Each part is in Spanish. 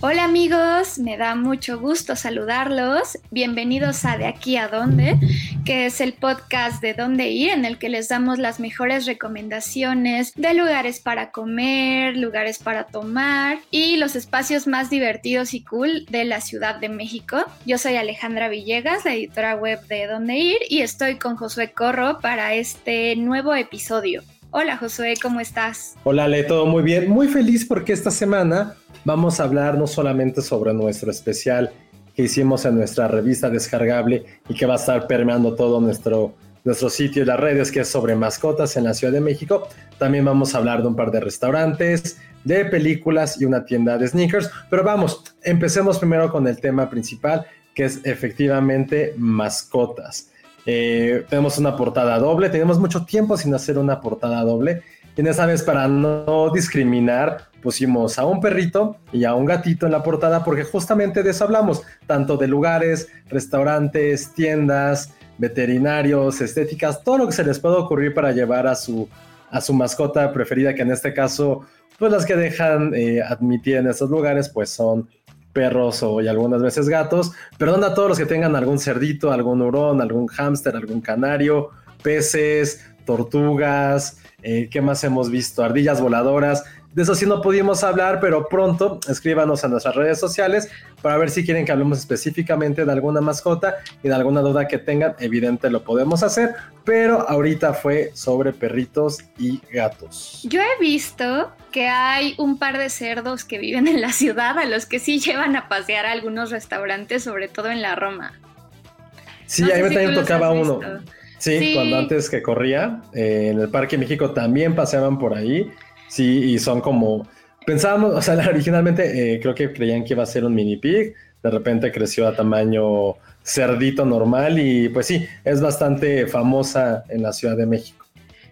Hola amigos, me da mucho gusto saludarlos. Bienvenidos a De aquí a dónde, que es el podcast de dónde ir en el que les damos las mejores recomendaciones de lugares para comer, lugares para tomar y los espacios más divertidos y cool de la Ciudad de México. Yo soy Alejandra Villegas, la editora web de dónde ir y estoy con Josué Corro para este nuevo episodio. Hola Josué, ¿cómo estás? Hola Ale, todo muy bien. Muy feliz porque esta semana vamos a hablar no solamente sobre nuestro especial que hicimos en nuestra revista descargable y que va a estar permeando todo nuestro, nuestro sitio y las redes, que es sobre mascotas en la Ciudad de México. También vamos a hablar de un par de restaurantes, de películas y una tienda de sneakers. Pero vamos, empecemos primero con el tema principal, que es efectivamente mascotas. Eh, tenemos una portada doble, tenemos mucho tiempo sin hacer una portada doble. Y esta vez, para no discriminar, pusimos a un perrito y a un gatito en la portada porque justamente de eso hablamos, tanto de lugares, restaurantes, tiendas, veterinarios, estéticas, todo lo que se les pueda ocurrir para llevar a su, a su mascota preferida, que en este caso, pues las que dejan eh, admitir en estos lugares, pues son perros o algunas veces gatos. Perdón a todos los que tengan algún cerdito, algún hurón, algún hámster, algún canario, peces, tortugas, eh, ¿qué más hemos visto? Ardillas voladoras. De eso sí no pudimos hablar, pero pronto escríbanos a nuestras redes sociales para ver si quieren que hablemos específicamente de alguna mascota y de alguna duda que tengan. Evidente lo podemos hacer, pero ahorita fue sobre perritos y gatos. Yo he visto que hay un par de cerdos que viven en la ciudad a los que sí llevan a pasear a algunos restaurantes, sobre todo en la Roma. Sí, a mí también tocaba uno. Sí, cuando antes que corría, eh, en el Parque México también paseaban por ahí Sí, y son como. Pensábamos, o sea, originalmente eh, creo que creían que iba a ser un mini pig, de repente creció a tamaño cerdito normal y pues sí, es bastante famosa en la Ciudad de México.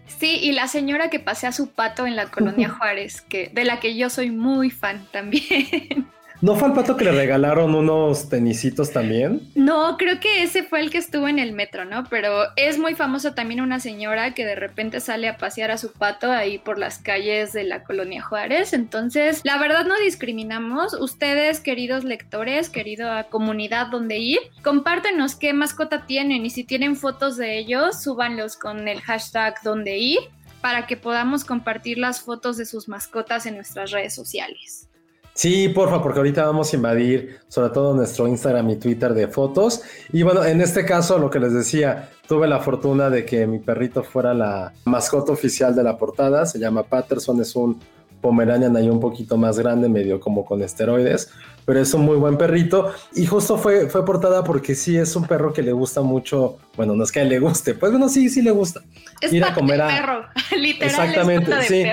Sí, y la señora que pasea su pato en la colonia Juárez, que, de la que yo soy muy fan también. ¿No fue al pato que le regalaron unos tenisitos también? No, creo que ese fue el que estuvo en el metro, ¿no? Pero es muy famosa también una señora que de repente sale a pasear a su pato ahí por las calles de la colonia Juárez. Entonces, la verdad no discriminamos. Ustedes, queridos lectores, querida comunidad donde ir, compártenos qué mascota tienen y si tienen fotos de ellos, súbanlos con el hashtag donde ir para que podamos compartir las fotos de sus mascotas en nuestras redes sociales. Sí, porfa, porque ahorita vamos a invadir sobre todo nuestro Instagram y Twitter de fotos. Y bueno, en este caso, lo que les decía, tuve la fortuna de que mi perrito fuera la mascota oficial de la portada. Se llama Patterson, es un Pomeranian ahí un poquito más grande, medio como con esteroides, pero es un muy buen perrito. Y justo fue, fue portada porque sí es un perro que le gusta mucho, bueno, no es que le guste, pues bueno, sí, sí le gusta. Es ir a comer a... perro, literal. Exactamente, sí.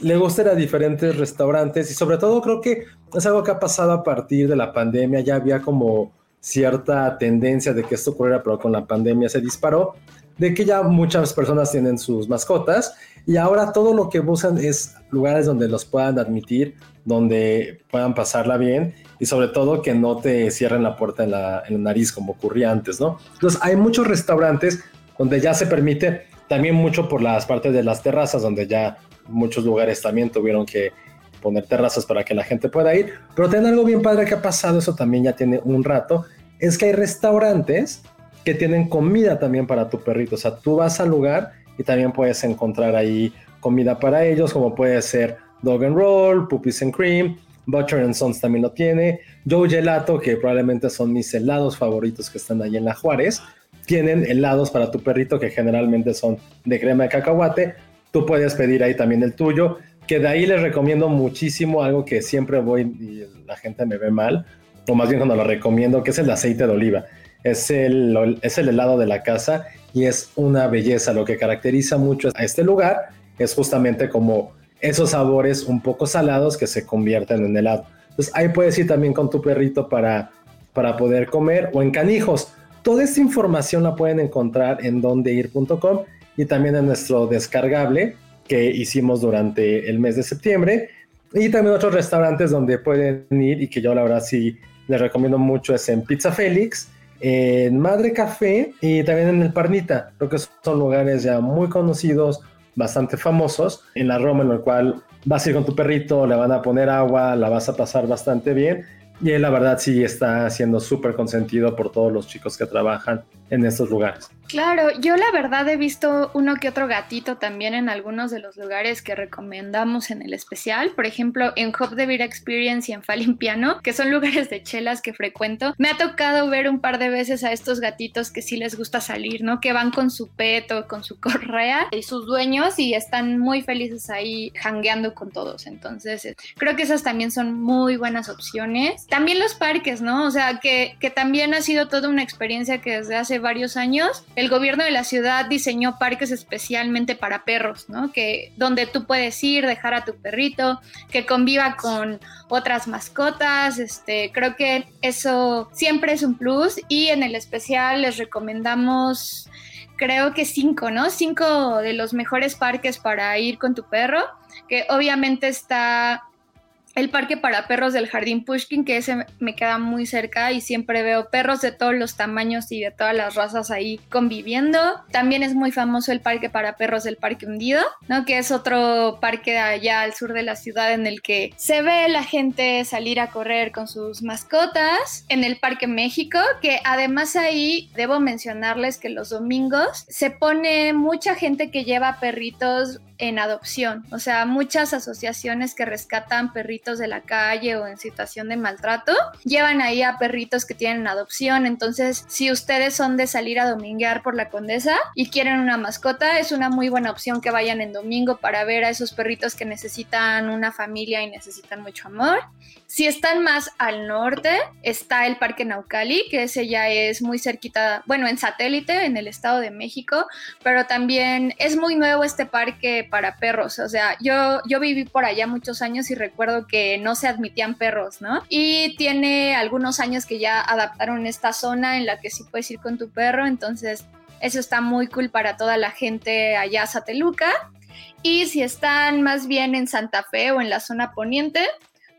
Le gusta ir a diferentes restaurantes y sobre todo creo que es algo que ha pasado a partir de la pandemia, ya había como cierta tendencia de que esto ocurriera, pero con la pandemia se disparó, de que ya muchas personas tienen sus mascotas y ahora todo lo que buscan es lugares donde los puedan admitir, donde puedan pasarla bien y sobre todo que no te cierren la puerta en la, nariz como ocurría antes, ¿no? Entonces hay muchos restaurantes donde ya se permite, también mucho por las partes de las terrazas, donde ya muchos lugares también tuvieron que poner terrazas para que la gente pueda ir, pero tiene algo bien padre que ha pasado, eso también ya tiene un rato, es que hay restaurantes que tienen comida también para tu perrito, o sea, tú vas al lugar y también puedes encontrar ahí comida para ellos, como puede ser Dog and Roll, Puppies and Cream, Butcher and Sons también lo tiene, Joe Gelato, que probablemente son mis helados favoritos que están ahí en la Juárez, tienen helados para tu perrito que generalmente son de crema de cacahuate, tú puedes pedir ahí también el tuyo, que de ahí les recomiendo muchísimo algo que siempre voy y la gente me ve mal, o más bien cuando lo recomiendo, que es el aceite de oliva. Es el, es el helado de la casa y es una belleza. Lo que caracteriza mucho a este lugar es justamente como esos sabores un poco salados que se convierten en helado. Entonces ahí puedes ir también con tu perrito para, para poder comer o en canijos. Toda esta información la pueden encontrar en dondeir.com y también en nuestro descargable que hicimos durante el mes de septiembre. Y también otros restaurantes donde pueden ir y que yo la verdad sí les recomiendo mucho es en Pizza Félix, en Madre Café y también en el Parnita. Creo que son lugares ya muy conocidos, bastante famosos, en la Roma en el cual vas a ir con tu perrito, le van a poner agua, la vas a pasar bastante bien y él la verdad sí está siendo súper consentido por todos los chicos que trabajan en estos lugares. Claro, yo la verdad he visto uno que otro gatito también en algunos de los lugares que recomendamos en el especial. Por ejemplo, en Hop de Beer Experience y en Falling Piano, que son lugares de chelas que frecuento. Me ha tocado ver un par de veces a estos gatitos que sí les gusta salir, ¿no? Que van con su peto, con su correa y sus dueños y están muy felices ahí hangueando con todos. Entonces, eh, creo que esas también son muy buenas opciones. También los parques, ¿no? O sea, que, que también ha sido toda una experiencia que desde hace varios años el gobierno de la ciudad diseñó parques especialmente para perros, ¿no? Que donde tú puedes ir, dejar a tu perrito, que conviva con otras mascotas, este, creo que eso siempre es un plus y en el especial les recomendamos creo que cinco, ¿no? Cinco de los mejores parques para ir con tu perro, que obviamente está el parque para perros del Jardín Pushkin, que ese me queda muy cerca y siempre veo perros de todos los tamaños y de todas las razas ahí conviviendo. También es muy famoso el parque para perros del Parque Hundido, ¿no? Que es otro parque allá al sur de la ciudad en el que se ve la gente salir a correr con sus mascotas. En el Parque México, que además ahí debo mencionarles que los domingos se pone mucha gente que lleva perritos en adopción, o sea, muchas asociaciones que rescatan perritos de la calle o en situación de maltrato, llevan ahí a perritos que tienen adopción, entonces si ustedes son de salir a dominguear por la condesa y quieren una mascota, es una muy buena opción que vayan en domingo para ver a esos perritos que necesitan una familia y necesitan mucho amor. Si están más al norte, está el Parque Naucali, que ese ya es muy cerquita, bueno, en satélite, en el Estado de México, pero también es muy nuevo este parque para perros. O sea, yo, yo viví por allá muchos años y recuerdo que no se admitían perros, ¿no? Y tiene algunos años que ya adaptaron esta zona en la que sí puedes ir con tu perro, entonces eso está muy cool para toda la gente allá a Sateluca. Y si están más bien en Santa Fe o en la zona poniente,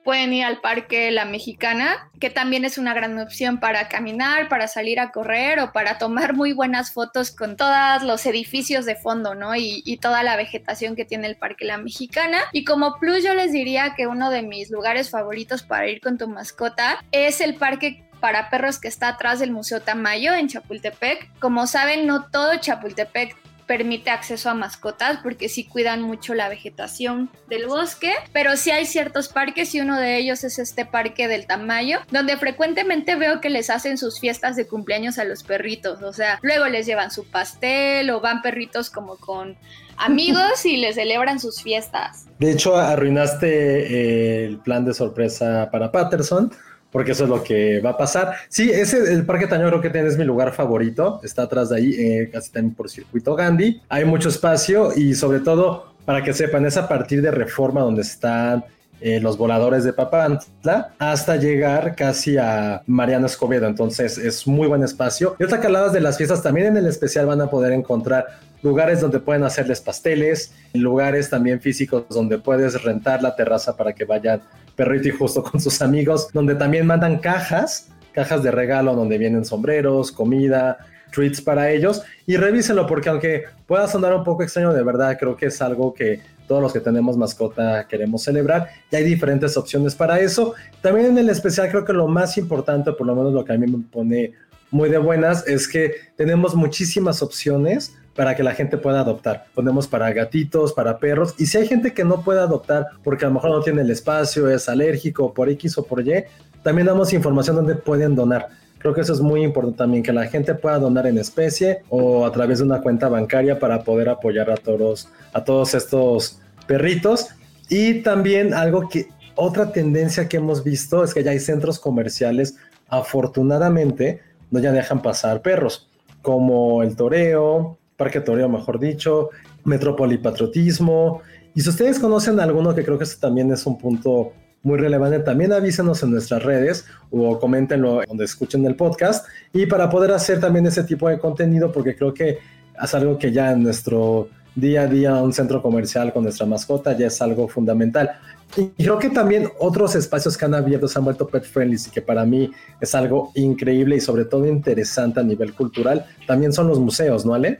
pueden ir al Parque La Mexicana, que también es una gran opción para caminar, para salir a correr o para tomar muy buenas fotos con todos los edificios de fondo, ¿no? Y, y, toda la vegetación que tiene el Parque La Mexicana. Y como plus yo les diría que uno de mis lugares favoritos para ir con tu mascota es el Parque para perros que está atrás del Museo Tamayo en Chapultepec. Como saben, no todo Chapultepec permite acceso a mascotas porque sí cuidan mucho la vegetación del bosque, pero sí hay ciertos parques y uno de ellos es este parque del Tamayo, donde frecuentemente veo que les hacen sus fiestas de cumpleaños a los perritos, o sea, luego les llevan su pastel o van perritos como con amigos y les celebran sus fiestas. De hecho, arruinaste eh, el plan de sorpresa para Patterson porque eso es lo que va a pasar. Sí, ese, el Parque Tañón creo que es mi lugar favorito, está atrás de ahí, eh, casi también por circuito Gandhi. Hay mucho espacio y sobre todo, para que sepan, es a partir de Reforma donde están eh, los voladores de Papantla hasta llegar casi a Mariano Escobedo. Entonces es muy buen espacio. Y otra caladas de las fiestas también en el especial van a poder encontrar lugares donde pueden hacerles pasteles, lugares también físicos donde puedes rentar la terraza para que vayan perrito y justo con sus amigos, donde también mandan cajas, cajas de regalo donde vienen sombreros, comida, treats para ellos y revísenlo porque aunque pueda sonar un poco extraño, de verdad creo que es algo que todos los que tenemos mascota queremos celebrar y hay diferentes opciones para eso. También en el especial creo que lo más importante, por lo menos lo que a mí me pone muy de buenas, es que tenemos muchísimas opciones para que la gente pueda adoptar. Ponemos para gatitos, para perros. Y si hay gente que no puede adoptar porque a lo mejor no tiene el espacio, es alérgico por X o por Y, también damos información donde pueden donar. Creo que eso es muy importante también, que la gente pueda donar en especie o a través de una cuenta bancaria para poder apoyar a todos, a todos estos perritos. Y también algo que, otra tendencia que hemos visto es que ya hay centros comerciales, afortunadamente, no ya dejan pasar perros, como el Toreo, Parque Toreo, mejor dicho, Metrópoli Patriotismo. Y si ustedes conocen alguno, que creo que eso también es un punto muy relevante, también avísenos en nuestras redes o coméntenlo donde escuchen el podcast. Y para poder hacer también ese tipo de contenido, porque creo que es algo que ya en nuestro día a día, un centro comercial con nuestra mascota, ya es algo fundamental. Y creo que también otros espacios que han abierto se han vuelto pet friendly y que para mí es algo increíble y sobre todo interesante a nivel cultural, también son los museos, ¿no, Ale?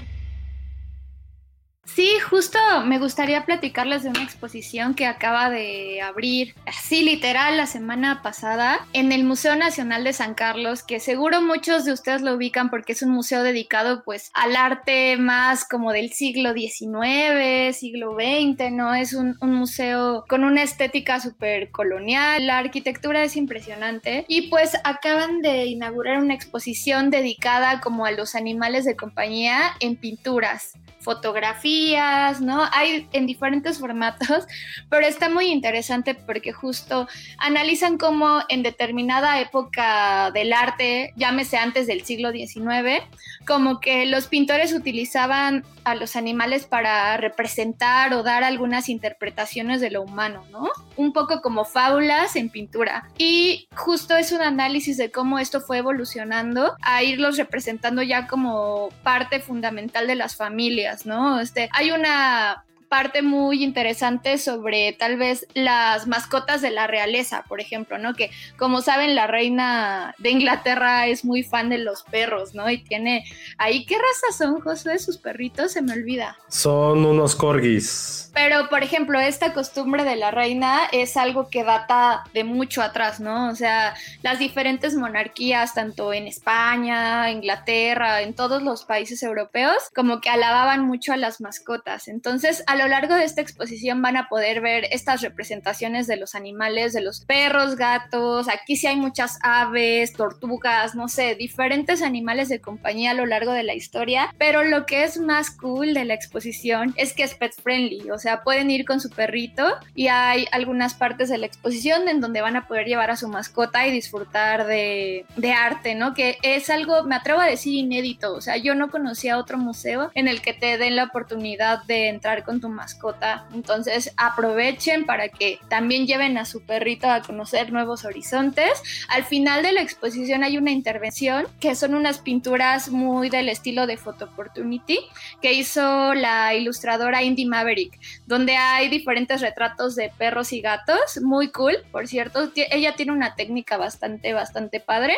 Sí, justo me gustaría platicarles de una exposición que acaba de abrir, así literal, la semana pasada, en el Museo Nacional de San Carlos, que seguro muchos de ustedes lo ubican porque es un museo dedicado pues al arte más como del siglo XIX, siglo XX, ¿no? Es un, museo con una estética súper colonial, la arquitectura es impresionante y pues acaban de inaugurar una exposición dedicada como a los animales de compañía en pinturas fotografías, ¿no? Hay en diferentes formatos, pero está muy interesante porque justo analizan cómo en determinada época del arte, llámese antes del siglo XIX, como que los pintores utilizaban a los animales para representar o dar algunas interpretaciones de lo humano, ¿no? Un poco como fábulas en pintura. Y justo es un análisis de cómo esto fue evolucionando a irlos representando ya como parte fundamental de las familias, ¿no? Este, hay una parte muy interesante sobre tal vez las mascotas de la realeza, por ejemplo, ¿no? Que como saben, la reina de Inglaterra es muy fan de los perros, ¿no? Y tiene ahí, ¿qué raza son, Josué? Sus perritos, se me olvida. Son unos corgis. Pero, por ejemplo, esta costumbre de la reina es algo que data de mucho atrás, ¿no? O sea, las diferentes monarquías, tanto en España, Inglaterra, en todos los países europeos, como que alababan mucho a las mascotas. Entonces, a lo largo de esta exposición van a poder ver estas representaciones de los animales, de los perros, gatos, aquí sí hay muchas aves, tortugas, no sé, diferentes animales de compañía a lo largo de la historia, pero lo que es más cool de la exposición es que es pet friendly, o sea, pueden ir con su perrito y hay algunas partes de la exposición en donde van a poder llevar a su mascota y disfrutar de, de arte, ¿no? Que es algo, me atrevo a decir, inédito. O sea, yo no conocía otro museo en el que te den la oportunidad de entrar con tu mascota. Entonces, aprovechen para que también lleven a su perrito a conocer nuevos horizontes. Al final de la exposición hay una intervención que son unas pinturas muy del estilo de Photo Opportunity que hizo la ilustradora Indy Maverick donde hay diferentes retratos de perros y gatos, muy cool, por cierto. Ella tiene una técnica bastante, bastante padre.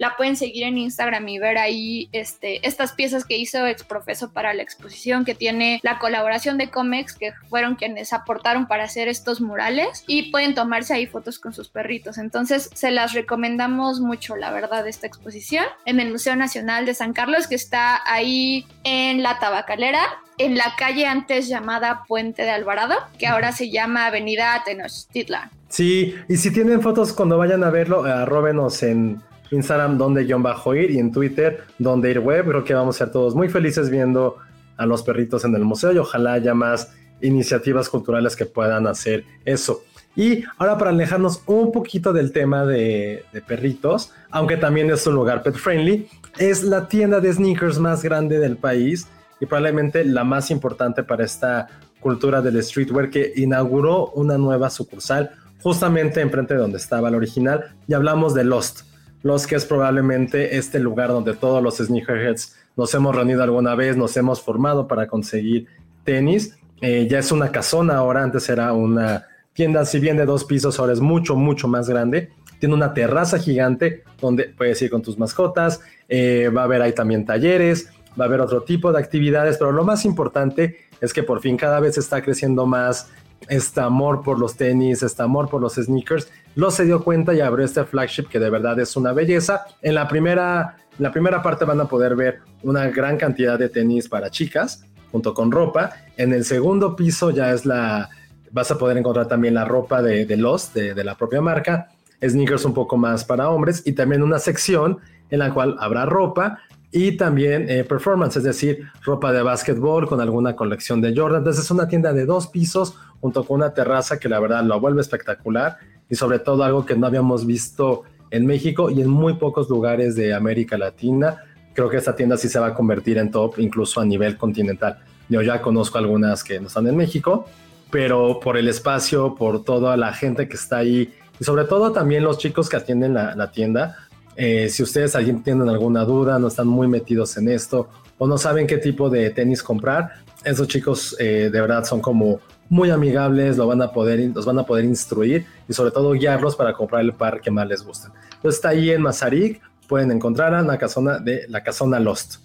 La pueden seguir en Instagram y ver ahí este, estas piezas que hizo Exprofeso para la exposición, que tiene la colaboración de Comex, que fueron quienes aportaron para hacer estos murales, y pueden tomarse ahí fotos con sus perritos. Entonces, se las recomendamos mucho, la verdad, esta exposición en el Museo Nacional de San Carlos, que está ahí en la Tabacalera en la calle antes llamada Puente de Alvarado, que ahora se llama Avenida Tenochtitlan. Sí, y si tienen fotos cuando vayan a verlo, arrobenos en Instagram donde guion bajo ir y en Twitter donde ir web. Creo que vamos a ser todos muy felices viendo a los perritos en el museo y ojalá haya más iniciativas culturales que puedan hacer eso. Y ahora para alejarnos un poquito del tema de, perritos, aunque también es un lugar pet friendly, es la tienda de sneakers más grande del país y probablemente la más importante para esta cultura del streetwear que inauguró una nueva sucursal justamente enfrente de donde estaba el original y hablamos de Lost. Lost que es probablemente este lugar donde todos los sneakerheads nos hemos reunido alguna vez, nos hemos formado para conseguir tenis. Eh, ya es una casona ahora, antes era una tienda, si bien de dos pisos, ahora es mucho, mucho más grande. tiene una terraza gigante donde puedes ir con tus mascotas, eh, va a haber ahí también talleres, va a haber otro tipo de actividades, pero lo más importante es que por fin cada vez está creciendo más este amor por los tenis, este amor por los sneakers, lo se dio cuenta y abrió este flagship que de verdad es una belleza. En la primera, la primera parte van a poder ver una gran cantidad de tenis para chicas, junto con ropa. En el segundo piso ya es la, vas a poder encontrar también la ropa de, de Lost, de, de la propia marca, sneakers un poco más para hombres y también una sección en la cual habrá ropa y también eh, performance, es decir, ropa de básquetbol con alguna colección de Jordan. Entonces es una tienda de dos pisos junto con una terraza que la verdad lo vuelve espectacular y sobre todo algo que no habíamos visto en México y en muy pocos lugares de América Latina. Creo que esta tienda sí se va a convertir en top incluso a nivel continental. Yo ya conozco algunas que no están en México, pero por el espacio, por toda la gente que está ahí y sobre todo también los chicos que atienden la, la tienda, eh, si ustedes alguien tienen alguna duda, no están muy metidos en esto o no saben qué tipo de tenis comprar, esos chicos eh, de verdad son como muy amigables, lo van a poder, los van a poder instruir y sobre todo guiarlos para comprar el par que más les gusta. Entonces está ahí en Mazarik, pueden encontrar a la casona de la casona Lost.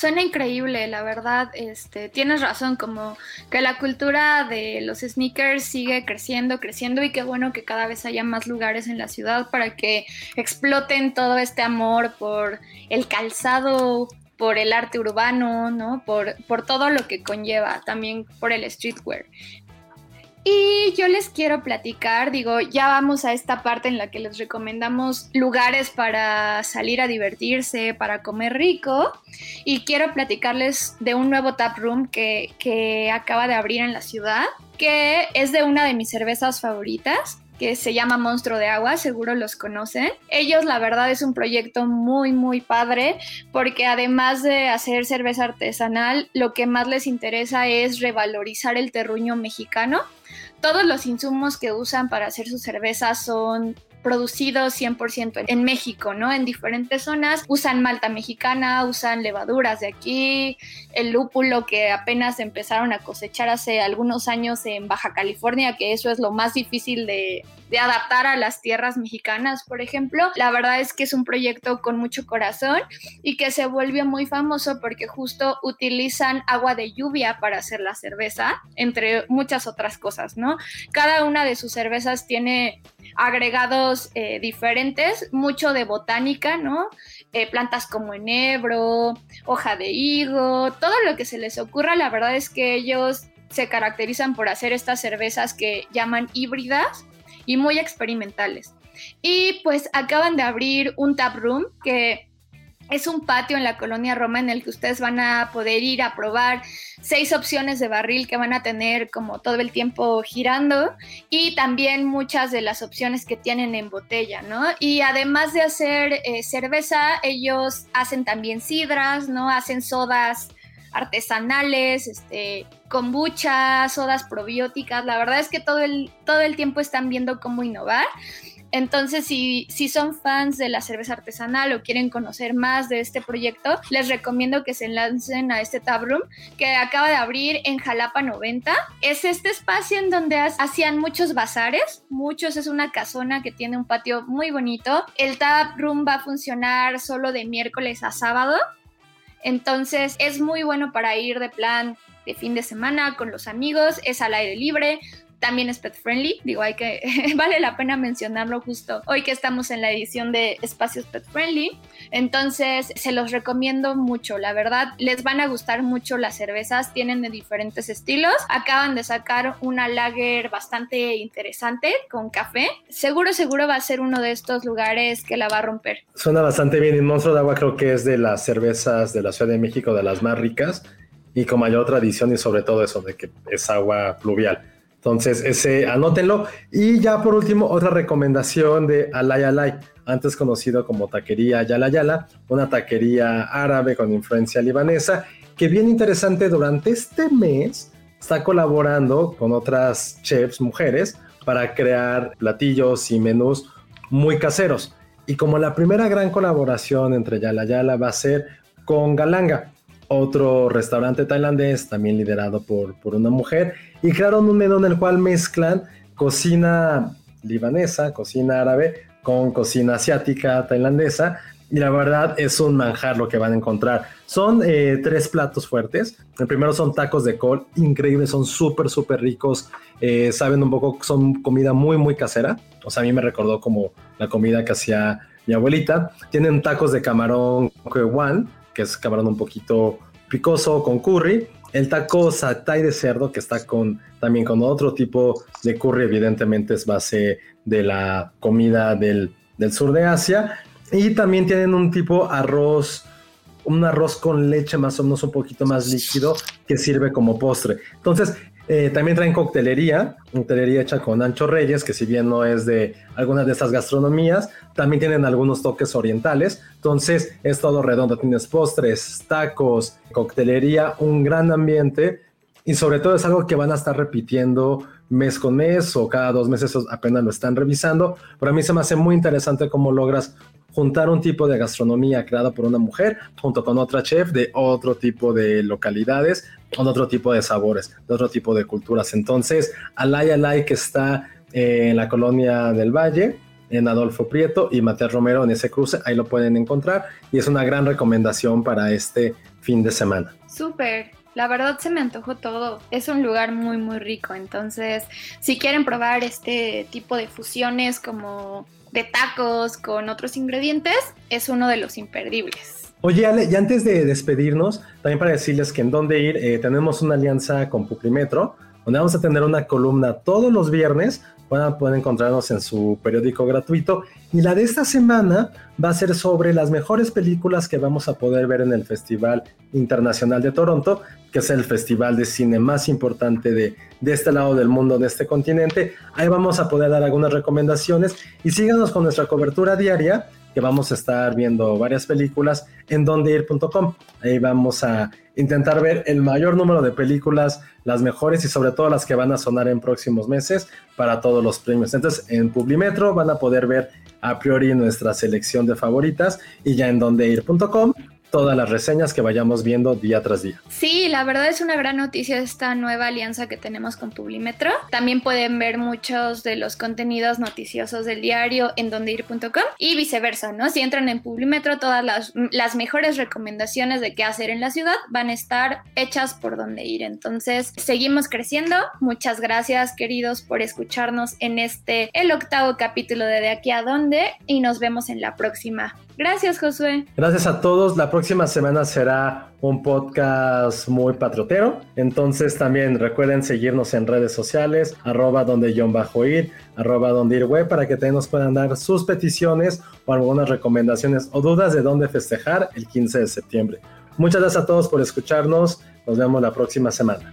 Suena increíble, la verdad, este, tienes razón, como que la cultura de los sneakers sigue creciendo, creciendo y qué bueno que cada vez haya más lugares en la ciudad para que exploten todo este amor por el calzado, por el arte urbano, ¿no? Por, por todo lo que conlleva, también por el streetwear. Y yo les quiero platicar, digo, ya vamos a esta parte en la que les recomendamos lugares para salir a divertirse, para comer rico. Y quiero platicarles de un nuevo tap room que, que acaba de abrir en la ciudad, que es de una de mis cervezas favoritas que se llama Monstruo de Agua, seguro los conocen. Ellos la verdad es un proyecto muy muy padre porque además de hacer cerveza artesanal, lo que más les interesa es revalorizar el terruño mexicano. Todos los insumos que usan para hacer su cerveza son producidos 100% en México, ¿no? En diferentes zonas. Usan malta mexicana, usan levaduras de aquí, el lúpulo que apenas empezaron a cosechar hace algunos años en Baja California, que eso es lo más difícil de, adaptar a las tierras mexicanas, por ejemplo. La verdad es que es un proyecto con mucho corazón y que se volvió muy famoso porque justo utilizan agua de lluvia para hacer la cerveza, entre muchas otras cosas, ¿no? Cada una de sus cervezas tiene agregados eh, diferentes, mucho de botánica, ¿no? Eh, plantas como enebro, hoja de higo, todo lo que se les ocurra, la verdad es que ellos se caracterizan por hacer estas cervezas que llaman híbridas y muy experimentales. Y pues acaban de abrir un tap room que es un patio en la colonia Roma en el que ustedes van a poder ir a probar seis opciones de barril que van a tener como todo el tiempo girando y también muchas de las opciones que tienen en botella, ¿no? Y además de hacer eh, cerveza, ellos hacen también sidras, ¿no? Hacen sodas artesanales, este, kombucha, sodas probióticas. La verdad es que todo el, todo el tiempo están viendo cómo innovar. Entonces, si, si son fans de la cerveza artesanal o quieren conocer más de este proyecto, les recomiendo que se lancen a este Room que acaba de abrir en Jalapa 90. Es este espacio en donde hacían muchos bazares, muchos, es una casona que tiene un patio muy bonito. El Room va a funcionar solo de miércoles a sábado. Entonces es muy bueno para ir de plan de fin de semana con los amigos, es al aire libre, también es pet friendly. Digo, hay que, vale la pena mencionarlo justo hoy que estamos en la edición de espacios pet friendly. Entonces, se los recomiendo mucho. La verdad, les van a gustar mucho las cervezas. Tienen de diferentes estilos. Acaban de sacar una lager bastante interesante con café. Seguro, seguro va a ser uno de estos lugares que la va a romper. Suena bastante bien. Y Monstruo de Agua creo que es de las cervezas de la Ciudad de México, de las más ricas y con mayor tradición y sobre todo eso de que es agua pluvial. Entonces, ese anótenlo. Y ya por último, otra recomendación de Alay Alay, antes conocido como Taquería Yala Yala, una taquería árabe con influencia libanesa, que bien interesante durante este mes está colaborando con otras chefs mujeres para crear platillos y menús muy caseros. Y como la primera gran colaboración entre Yala Yala va a ser con Galanga, otro restaurante tailandés, también liderado por, por una mujer, y crearon un menú en el cual mezclan cocina libanesa, cocina árabe, con cocina asiática, tailandesa. Y la verdad es un manjar lo que van a encontrar. Son eh, tres platos fuertes. El primero son tacos de col, increíbles, son súper, súper ricos. Eh, saben un poco, son comida muy, muy casera. O sea, a mí me recordó como la comida que hacía mi abuelita. Tienen tacos de camarón Kwewan, que es camarón un poquito picoso con curry. El taco satay de cerdo, que está con también con otro tipo de curry, evidentemente es base de la comida del, del sur de Asia. Y también tienen un tipo arroz, un arroz con leche más o menos un poquito más líquido que sirve como postre. Entonces, eh, también traen coctelería, coctelería hecha con Ancho Reyes, que si bien no es de algunas de estas gastronomías, también tienen algunos toques orientales. Entonces es todo redondo, tienes postres, tacos, coctelería, un gran ambiente y sobre todo es algo que van a estar repitiendo mes con mes o cada dos meses apenas lo están revisando. Pero a mí se me hace muy interesante cómo logras juntar un tipo de gastronomía creada por una mujer junto con otra chef de otro tipo de localidades, con otro tipo de sabores, de otro tipo de culturas. Entonces, Alay Alay que está en la colonia del Valle, en Adolfo Prieto y Mateo Romero en ese cruce, ahí lo pueden encontrar y es una gran recomendación para este fin de semana. Súper. La verdad se me antojó todo. Es un lugar muy muy rico. Entonces, si quieren probar este tipo de fusiones como de tacos con otros ingredientes, es uno de los imperdibles. Oye, Ale, y antes de despedirnos, también para decirles que en dónde ir, eh, tenemos una alianza con Publimetro, donde vamos a tener una columna todos los viernes. Van a poder encontrarnos en su periódico gratuito. Y la de esta semana va a ser sobre las mejores películas que vamos a poder ver en el Festival Internacional de Toronto, que es el festival de cine más importante de, de este lado del mundo, de este continente. Ahí vamos a poder dar algunas recomendaciones y síganos con nuestra cobertura diaria que vamos a estar viendo varias películas en dondeir.com. Ahí vamos a intentar ver el mayor número de películas, las mejores y sobre todo las que van a sonar en próximos meses para todos los premios. Entonces en Publimetro van a poder ver a priori nuestra selección de favoritas y ya en dondeir.com todas las reseñas que vayamos viendo día tras día. Sí, la verdad es una gran noticia esta nueva alianza que tenemos con Publimetro. También pueden ver muchos de los contenidos noticiosos del diario en dondeir.com y viceversa, ¿no? Si entran en Publimetro, todas las, mejores recomendaciones de qué hacer en la ciudad van a estar hechas por donde ir. Entonces, seguimos creciendo. Muchas gracias, queridos, por escucharnos en este, el octavo capítulo de De aquí a dónde y nos vemos en la próxima. Gracias, Josué. Gracias a todos. La próxima semana será un podcast muy patriotero. Entonces también recuerden seguirnos en redes sociales, arroba donde John bajo ir, arroba donde ir web, para que también nos puedan dar sus peticiones o algunas recomendaciones o dudas de dónde festejar el 15 de septiembre. Muchas gracias a todos por escucharnos. Nos vemos la próxima semana.